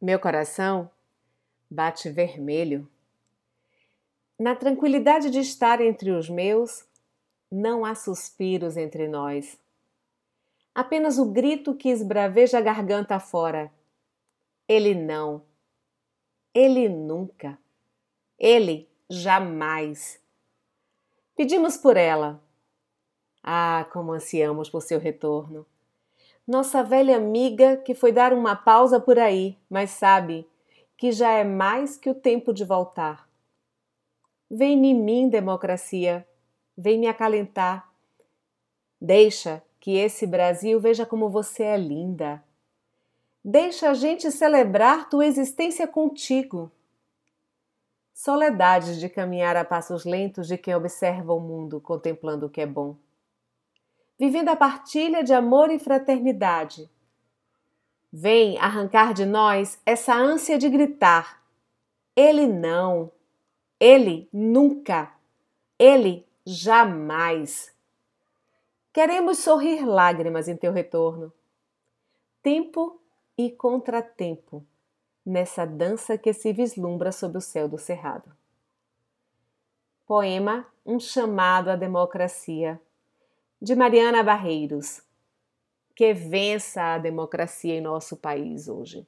Meu coração bate vermelho. Na tranquilidade de estar entre os meus, não há suspiros entre nós. Apenas o grito que esbraveja a garganta fora. Ele não. Ele nunca. Ele jamais. Pedimos por ela. Ah, como ansiamos por seu retorno nossa velha amiga que foi dar uma pausa por aí, mas sabe que já é mais que o tempo de voltar. Vem em mim, democracia, vem me acalentar. Deixa que esse Brasil veja como você é linda. Deixa a gente celebrar tua existência contigo. Soledade de caminhar a passos lentos de quem observa o mundo contemplando o que é bom vivendo a partilha de amor e fraternidade. Vem arrancar de nós essa ânsia de gritar: Ele não, Ele nunca, Ele jamais. Queremos sorrir lágrimas em teu retorno. Tempo e contratempo nessa dança que se vislumbra sob o céu do cerrado. Poema Um chamado à democracia de Mariana Barreiros. Que vença a democracia em nosso país hoje.